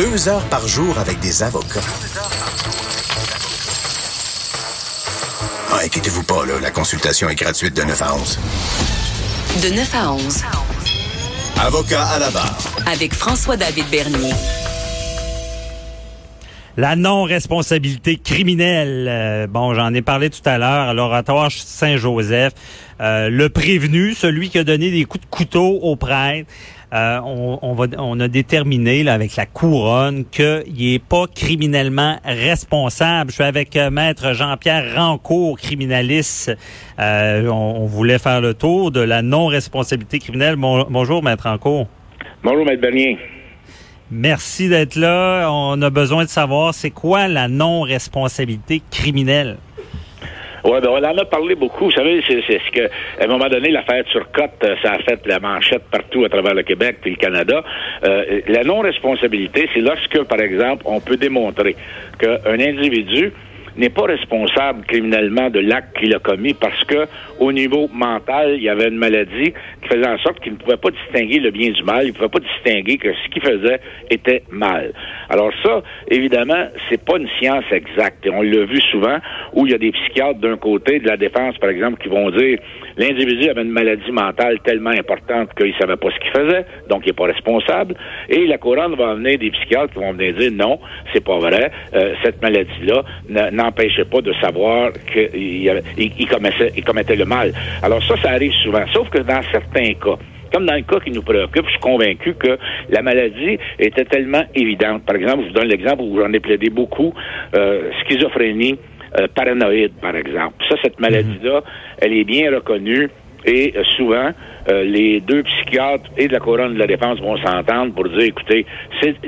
Deux heures par jour avec des avocats. Ah, inquiétez-vous pas, là, la consultation est gratuite de 9 à 11. De 9 à 11. Avocat à la barre. Avec François-David Bernier. La non-responsabilité criminelle. Euh, bon, j'en ai parlé tout à l'heure à l'oratoire Saint-Joseph. Euh, le prévenu, celui qui a donné des coups de couteau au prêtre. Euh, on, va, on a déterminé là, avec la couronne qu'il n'est pas criminellement responsable. Je suis avec maître Jean-Pierre Rancourt, criminaliste. On, voulait faire le tour de la non-responsabilité criminelle. bonjour, maître Rancourt. Bonjour, maître Bernier. Merci d'être là. On a besoin de savoir c'est quoi la non-responsabilité criminelle? Oui, ben on en a parlé beaucoup. Vous savez, c'est ce que, à un moment donné, l'affaire Turcotte, euh, ça a fait la manchette partout à travers le Québec et le Canada. Euh, la non-responsabilité, c'est lorsque, par exemple, on peut démontrer qu'un individu n'est pas responsable criminellement de l'acte qu'il a commis parce que au niveau mental, il y avait une maladie qui faisait en sorte qu'il ne pouvait pas distinguer le bien du mal, il ne pouvait pas distinguer que ce qu'il faisait était mal. Alors ça, évidemment, c'est pas une science exacte. Et on l'a vu souvent où il y a des psychiatres d'un côté de la défense, par exemple, qui vont dire l'individu avait une maladie mentale tellement importante qu'il savait pas ce qu'il faisait, donc il n'est pas responsable. Et la couronne va amener des psychiatres qui vont venir dire non, c'est pas vrai, euh, cette maladie-là n'empêchait pas de savoir qu'il il, commettait, il commettait le mal. Alors ça, ça arrive souvent. Sauf que dans certains cas, comme dans le cas qui nous préoccupe, je suis convaincu que la maladie était tellement évidente. Par exemple, je vous donne l'exemple où j'en ai plaidé beaucoup, euh, schizophrénie, euh, paranoïde, par exemple. Ça, cette maladie-là, elle est bien reconnue. Et euh, souvent, euh, les deux psychiatres et de la couronne de la défense vont s'entendre pour dire, écoutez,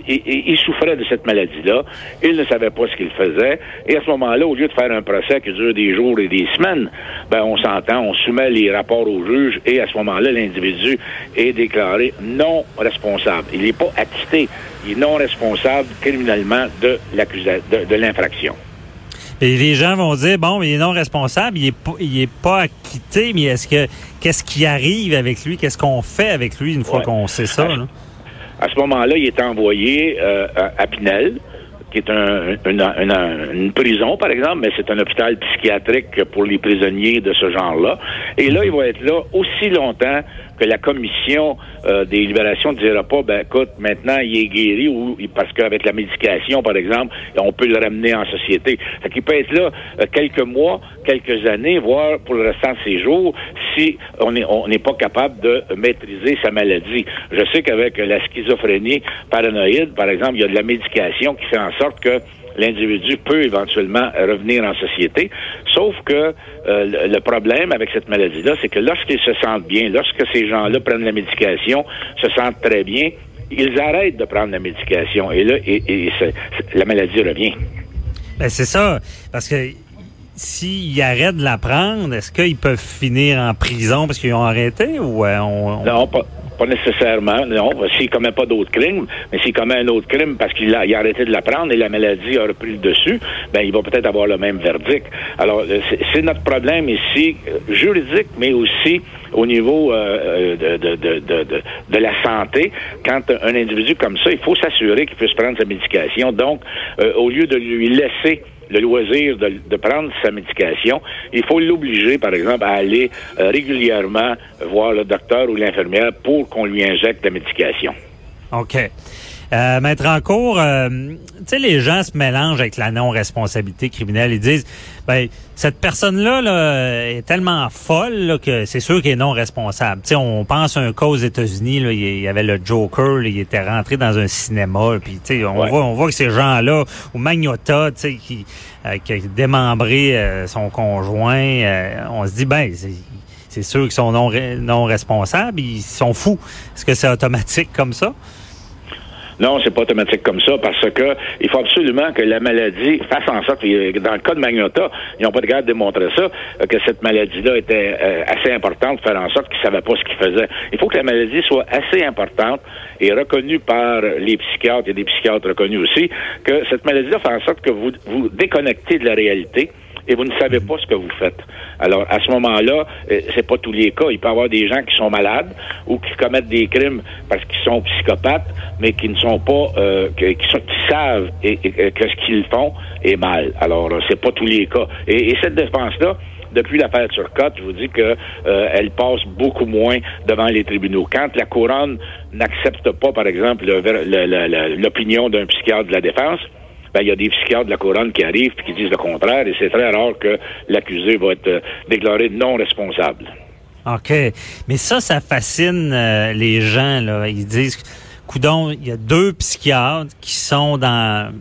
il, souffrait de cette maladie-là, il ne savait pas ce qu'il faisait, et à ce moment-là, au lieu de faire un procès qui dure des jours et des semaines, ben on s'entend, on soumet les rapports au juge, et à ce moment-là, l'individu est déclaré non responsable. Il n'est pas acquitté, il est non responsable criminellement de de l'infraction. Et les gens vont dire bon, il est non responsable, il est pas, il est pas acquitté, mais est-ce que qu'est-ce qui arrive avec lui, qu'est-ce qu'on fait avec lui une fois qu'on sait ça À ce moment-là, il est envoyé euh, à Pinel qui est un, une, prison, par exemple, mais c'est un hôpital psychiatrique pour les prisonniers de ce genre-là. Et là, il va être là aussi longtemps que la commission euh, des libérations ne dira pas, ben écoute, maintenant il est guéri ou parce qu'avec la médication, par exemple, on peut le ramener en société. Fait qu'il peut être là euh, quelques mois, quelques années, voire pour le restant de ses jours, si on n'est on n'est pas capable de maîtriser sa maladie. Je sais qu'avec la schizophrénie paranoïde, par exemple, il y a de la médication qui fait en sorte que l'individu peut éventuellement revenir en société. Sauf que euh, le problème avec cette maladie-là, c'est que lorsqu'ils se sentent bien, lorsque ces gens-là prennent la médication, se sentent très bien, ils arrêtent de prendre la médication et là, et, la maladie revient. Ben c'est ça, parce que s'ils arrêtent de la prendre, est-ce qu'ils peuvent finir en prison parce qu'ils ont arrêté ou euh, on, Non, pas, pas nécessairement, non. S'il commet pas d'autres crimes, mais s'il commet un autre crime parce qu'il a, arrêté de la prendre et la maladie a repris le dessus, ben il va peut-être avoir le même verdict. Alors, euh, c'est notre problème ici, euh, juridique, mais aussi au niveau euh, de, de, de, de, de la santé. Quand un individu comme ça, il faut s'assurer qu'il puisse prendre sa médication. Donc, au lieu de lui laisser le loisir de, prendre sa médication, il faut l'obliger, par exemple, à aller euh, régulièrement voir le docteur ou l'infirmière pour qu'on lui injecte la médication. OK. Euh, Maître en cours, euh, tu sais, les gens se mélangent avec la non-responsabilité criminelle. Ils disent, ben, cette personne-là là, est tellement folle que c'est sûr qu'elle est non responsable. Tu sais, on pense à un cas aux États-Unis, il y avait le Joker, il était rentré dans un cinéma, puis tu sais, on voit, on voit que ces gens-là, ou Magnota, tu sais, qui, euh, qui a démembré euh, son conjoint, on se dit, ben, c'est sûr qu'ils sont non, non responsables, ils sont fous. Est-ce que c'est automatique comme ça? Non, c'est pas automatique comme ça parce que il faut absolument que la maladie fasse en sorte, dans le cas de Magnota, ils n'ont pas de garde de démontrer ça, euh, que cette maladie-là était euh, assez importante, faire en sorte qu'ils ne savaient pas ce qu'ils faisaient. Il faut que la maladie soit assez importante et reconnue par les psychiatres, et des psychiatres reconnus aussi, que cette maladie-là fait en sorte que vous vous déconnectez de la réalité et vous ne savez pas ce que vous faites. Alors, à ce moment-là, euh, c'est pas tous les cas. Il peut y avoir des gens qui sont malades ou qui commettent des crimes parce qu'ils sont psychopathes, mais qui ne sont pas, euh, qui, savent et, que ce qu'ils font est mal. Alors, c'est pas tous les cas. Et, et cette défense-là, depuis l'affaire Turcotte, je vous dis que euh, elle passe beaucoup moins devant les tribunaux. Quand la couronne n'accepte pas, par exemple, l'opinion d'un psychiatre de la défense, ben, il y a des psychiatres de la couronne qui arrivent et qui disent le contraire, et c'est très rare que l'accusé va être euh, déclaré non responsable. OK. Mais ça, ça fascine euh, les gens, là. Ils disent, coudon, il y a deux psychiatres qui sont dans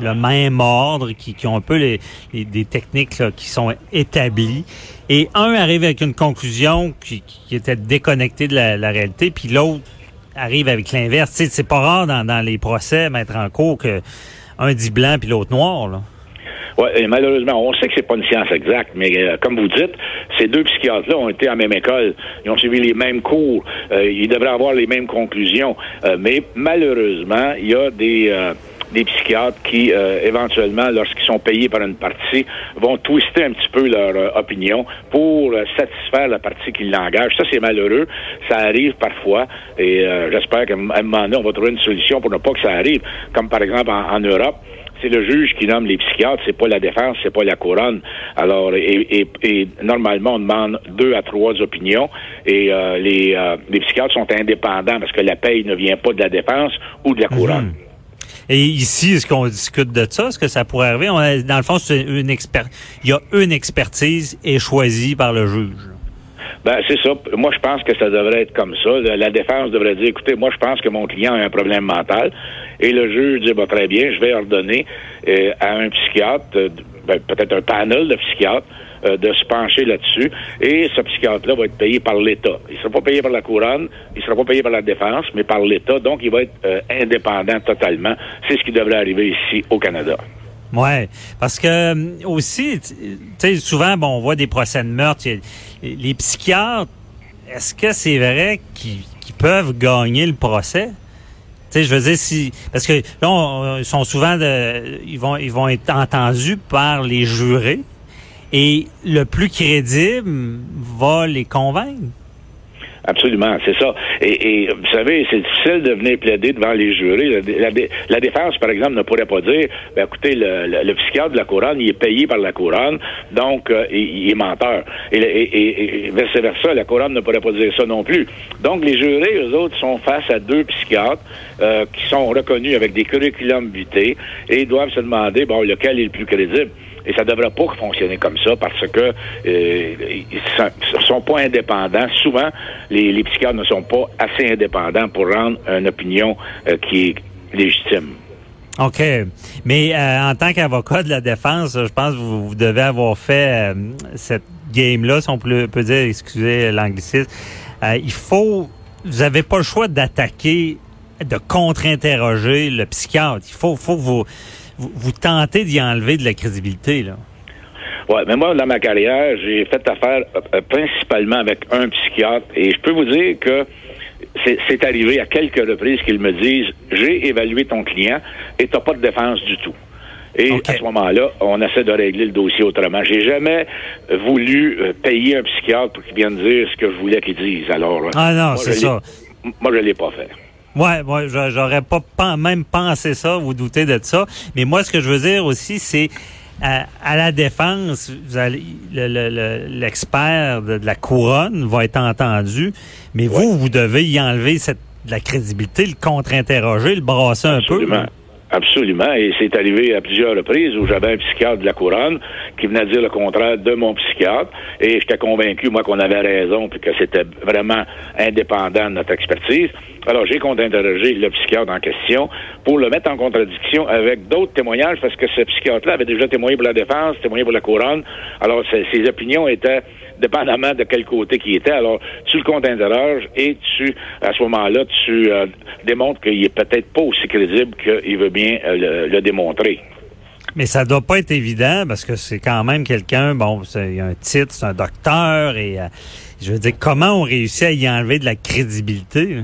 le même ordre, qui, qui ont un peu les, des techniques qui sont établies. Et un arrive avec une conclusion qui, qui était déconnectée de la, réalité, puis l'autre arrive avec l'inverse. C'est pas rare dans, dans les procès, mettre en cours que un dit blanc puis l'autre noir. Là. Ouais, et malheureusement, on sait que c'est pas une science exacte, mais euh, comme vous dites, ces deux psychiatres-là ont été à la même école, ils ont suivi les mêmes cours, euh, ils devraient avoir les mêmes conclusions, euh, mais malheureusement, il y a des des psychiatres qui, euh, éventuellement, lorsqu'ils sont payés par une partie, vont twister un petit peu leur euh, opinion pour euh, satisfaire la partie qui l'engage. Ça, c'est malheureux. Ça arrive parfois et j'espère qu'à un moment donné, on va trouver une solution pour ne pas que ça arrive. Comme par exemple en, Europe, c'est le juge qui nomme les psychiatres, c'est pas la défense, c'est pas la couronne. Alors, et, et, normalement, on demande deux à trois opinions et les, les psychiatres sont indépendants parce que la paye ne vient pas de la défense ou de la couronne. Mhm. Et ici, est-ce qu'on discute de ça? Est-ce que ça pourrait arriver? Dans le fond, c'est une expert, il y a une expertise et choisie par le juge. Ben, c'est ça. Moi, je pense que ça devrait être comme ça. La défense devrait dire, écoutez, moi, je pense que mon client a un problème mental. Et le juge dit, bah, très bien, je vais ordonner euh, à un psychiatre, euh, ben, peut-être un panel de psychiatres, euh, de se pencher là-dessus. Et ce psychiatre-là va être payé par l'État. Il ne sera pas payé par la couronne, il ne sera pas payé par la défense, mais par l'État. Donc, il va être indépendant totalement. C'est ce qui devrait arriver ici au Canada. Ouais, parce que aussi, tu sais, souvent, bon, on voit des procès de meurtre. Les psychiatres, est-ce que c'est vrai qu'ils peuvent gagner le procès? Tu sais, je veux dire, si parce que là, ils sont souvent, de, ils vont, ils vont être entendus par les jurés et le plus crédible va les convaincre. Absolument, c'est ça. Et, vous savez, c'est difficile de venir plaider devant les jurés. La, défense, par exemple, ne pourrait pas dire, ben, écoutez, le, psychiatre de la couronne, il est payé par la couronne, donc euh, il, est menteur. Et, et, vice-versa, la couronne ne pourrait pas dire ça non plus. Donc, les jurés, eux autres, sont face à deux psychiatres euh, qui sont reconnus avec des curriculums vitae et doivent se demander, bon, lequel est le plus crédible. Et ça ne devrait pas fonctionner comme ça parce que euh, ils sont pas indépendants. Souvent, les, psychiatres ne sont pas assez indépendants pour rendre une opinion euh, qui est légitime. OK. Mais euh, en tant qu'avocat de la défense, je pense que vous, devez avoir fait cette game-là, si on peut, dire, excusez l'anglicisme. il faut, vous n'avez pas le choix d'attaquer, de contre-interroger le psychiatre. Il faut, faut vous, vous, tentez d'y enlever de la crédibilité, là? Oui, mais moi, dans ma carrière, j'ai fait affaire euh, principalement avec un psychiatre et je peux vous dire que c'est arrivé à quelques reprises qu'ils me disent j'ai évalué ton client et t'as pas de défense du tout. Et à ce moment-là, on essaie de régler le dossier autrement. J'ai jamais voulu euh, payer un psychiatre pour qu'il vienne dire ce que je voulais qu'il dise. Alors, ah non, c'est ça. Moi, je l'ai pas fait. Ouais, ouais, j'aurais pas même pensé ça, vous doutez de ça. Mais moi, ce que je veux dire aussi, c'est à, la défense, l'expert de, la couronne va être entendu, mais vous, vous devez y enlever cette la crédibilité, le contre-interroger, le brasser un peu. Absolument. Et c'est arrivé à plusieurs reprises où j'avais un psychiatre de la couronne qui venait dire le contraire de mon psychiatre. Et j'étais convaincu, moi, qu'on avait raison puis que c'était vraiment indépendant de notre expertise. Alors, j'ai contre-interrogé le psychiatre en question pour le mettre en contradiction avec d'autres témoignages parce que ce psychiatre-là avait déjà témoigné pour la défense, témoigné pour la couronne. Alors, ses opinions étaient dépendamment de quel côté qui était. Alors, tu le comptes interroges et tu, à ce moment-là, tu euh, démontres qu'il est peut-être pas aussi crédible qu'il veut bien euh, le, démontrer. Mais ça doit pas être évident parce que c'est quand même quelqu'un, bon, il a un titre, c'est un docteur et euh, je veux dire, comment on réussit à y enlever de la crédibilité?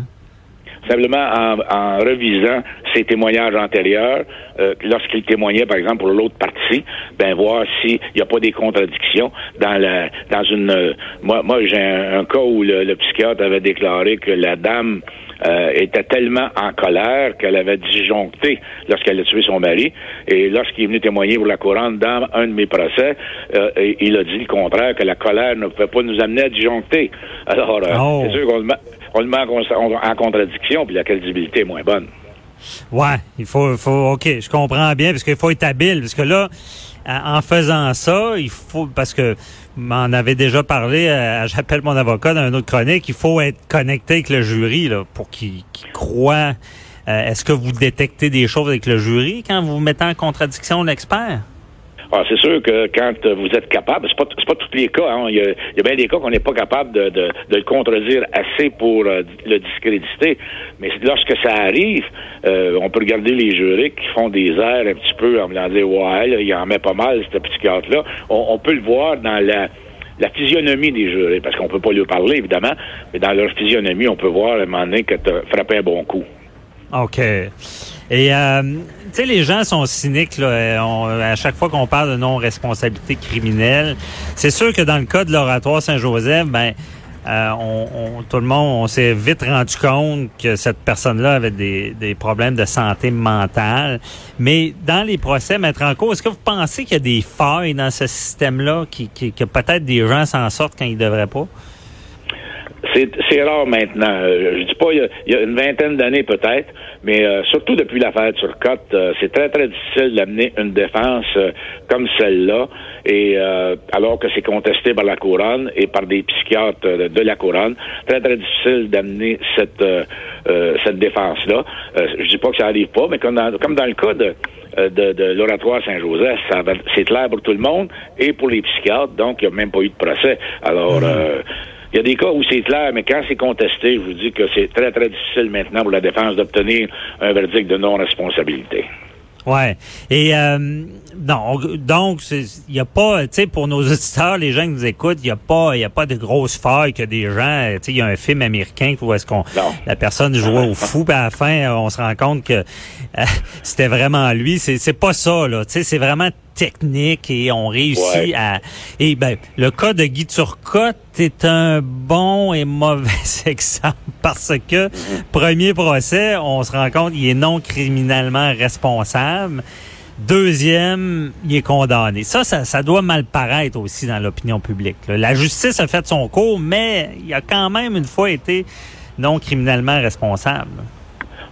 Simplement en, en revisant ses témoignages antérieurs, euh, lorsqu'il témoignait, par exemple, pour l'autre partie, ben voir s'il n'y a pas des contradictions dans la dans une. euh, moi, moi j'ai un, un cas où le, le psychiatre avait déclaré que la dame euh, était tellement en colère qu'elle avait disjoncté lorsqu'elle a tué son mari. Et lorsqu'il est venu témoigner pour la couronne dans un de mes procès, euh, et- il a dit le contraire, que la colère ne pouvait pas nous amener à disjoncter. Alors, euh, Oh. c'est sûr qu'on le met, on en, con- en contradiction, puis la crédibilité est moins bonne. Ouais, il faut, faut, ok, je comprends bien, parce qu'il faut être habile, parce que là, en faisant ça, il faut, parce que m'en avait déjà parlé, euh, j'appelle mon avocat dans une autre chronique, il faut être connecté avec le jury, là, pour qu'il croit. Euh, Est-ce que vous détectez des choses avec le jury quand vous mettez en contradiction l'expert? Ah, c'est sûr que quand euh, vous êtes capable, c'est pas pas tous les cas. Hein, il, y a, bien des cas qu'on n'est pas capable de, de, le contredire assez pour euh, le discréditer. Mais lorsque ça arrive, euh, on peut regarder les jurés qui font des airs un petit peu en me dire ouais, là, il en met pas mal ce psychiatre là. On, peut le voir dans la la physionomie des jurés, parce qu'on peut pas lui parler, évidemment, mais dans leur physionomie, on peut voir à un moment donné que tu frappé un bon coup. OK. Et, euh, sais, les gens sont cyniques, là. Euh, On- à chaque fois qu'on parle de non-responsabilité criminelle. C'est sûr que dans le cas de l'oratoire Saint-Joseph, ben, euh, on, on- tout le monde, on s'est vite rendu compte que cette personne-là avait des, des problèmes de santé mentale. Mais dans les procès, mettre en cause, est-ce que vous pensez qu'il y a des failles dans ce système-là, qui, qui- que peut-être des gens s'en sortent quand ils devraient pas? C'est, c'est rare maintenant. Euh, je dis pas il y a, il y a une vingtaine d'années peut-être, mais euh, surtout depuis l'affaire Turcotte, euh, c'est très très difficile d'amener une défense euh, comme celle-là, et euh, alors que c'est contesté par la couronne et par des psychiatres euh, de la couronne, très très difficile d'amener cette cette défense-là. Euh, je dis pas que ça arrive pas, mais comme dans, comme dans le cas de de, de l'oratoire Saint-Joseph, ça va- c'est clair pour tout le monde et pour les psychiatres, donc il n'y a même pas eu de procès. Alors, euh, il y a des cas où c'est clair, mais quand c'est contesté, je vous dis que c'est très, très difficile maintenant pour la défense d'obtenir un verdict de non-responsabilité. Ouais. Et euh, non, donc il y a pas, tu sais, pour nos auditeurs, les gens qui nous écoutent, il y a pas, il y a pas de grosses failles que des gens, tu sais, il y a un film américain où est-ce qu'on, la personne jouait au fou, puis à la fin, on se rend compte que euh, c'était vraiment lui. C'est, c'est pas ça là, tu sais, c'est vraiment technique et on réussit Ouais. à. Et ben, le cas de Guy Turcotte est un bon et mauvais exemple parce que premier procès, on se rend compte qu'il est non criminellement responsable. Deuxième, il est condamné. Ça, ça, ça doit mal paraître aussi dans l'opinion publique. La justice a fait son cours, mais il a quand même une fois été non criminellement responsable.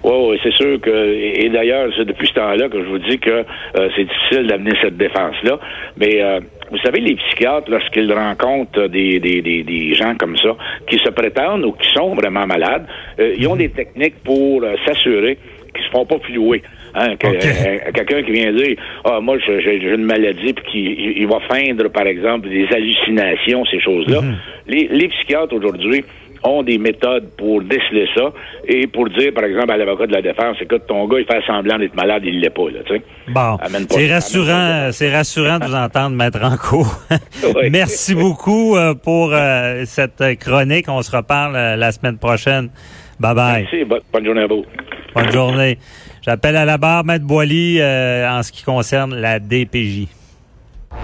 Oui, oui, c'est sûr que, et, et d'ailleurs, c'est depuis ce temps-là que je vous dis que euh, c'est difficile d'amener cette défense-là. Mais euh, vous savez, les psychiatres, lorsqu'ils rencontrent des, des, des, des gens comme ça, qui se prétendent ou qui sont vraiment malades, euh, ils ont des techniques pour euh, s'assurer qu'ils se font pas flouer. Hein, que- euh, quelqu'un qui vient dire ah moi j'ai une maladie puis qui il, va feindre par exemple des hallucinations ces choses-là les, les psychiatres aujourd'hui ont des méthodes pour déceler ça et pour dire par exemple à l'avocat de la défense écoute ton gars il fait semblant d'être malade il l'est pas là tu sais Bon, c'est rassurant, c'est rassurant de vous entendre mettre en cours. Oui. Merci beaucoup euh, pour euh, cette chronique. On se reparle la semaine prochaine. Bye bye. Merci, bonne journée à vous Bonne journée. J'appelle à la barre Maître Boily euh, en ce qui concerne la DPJ.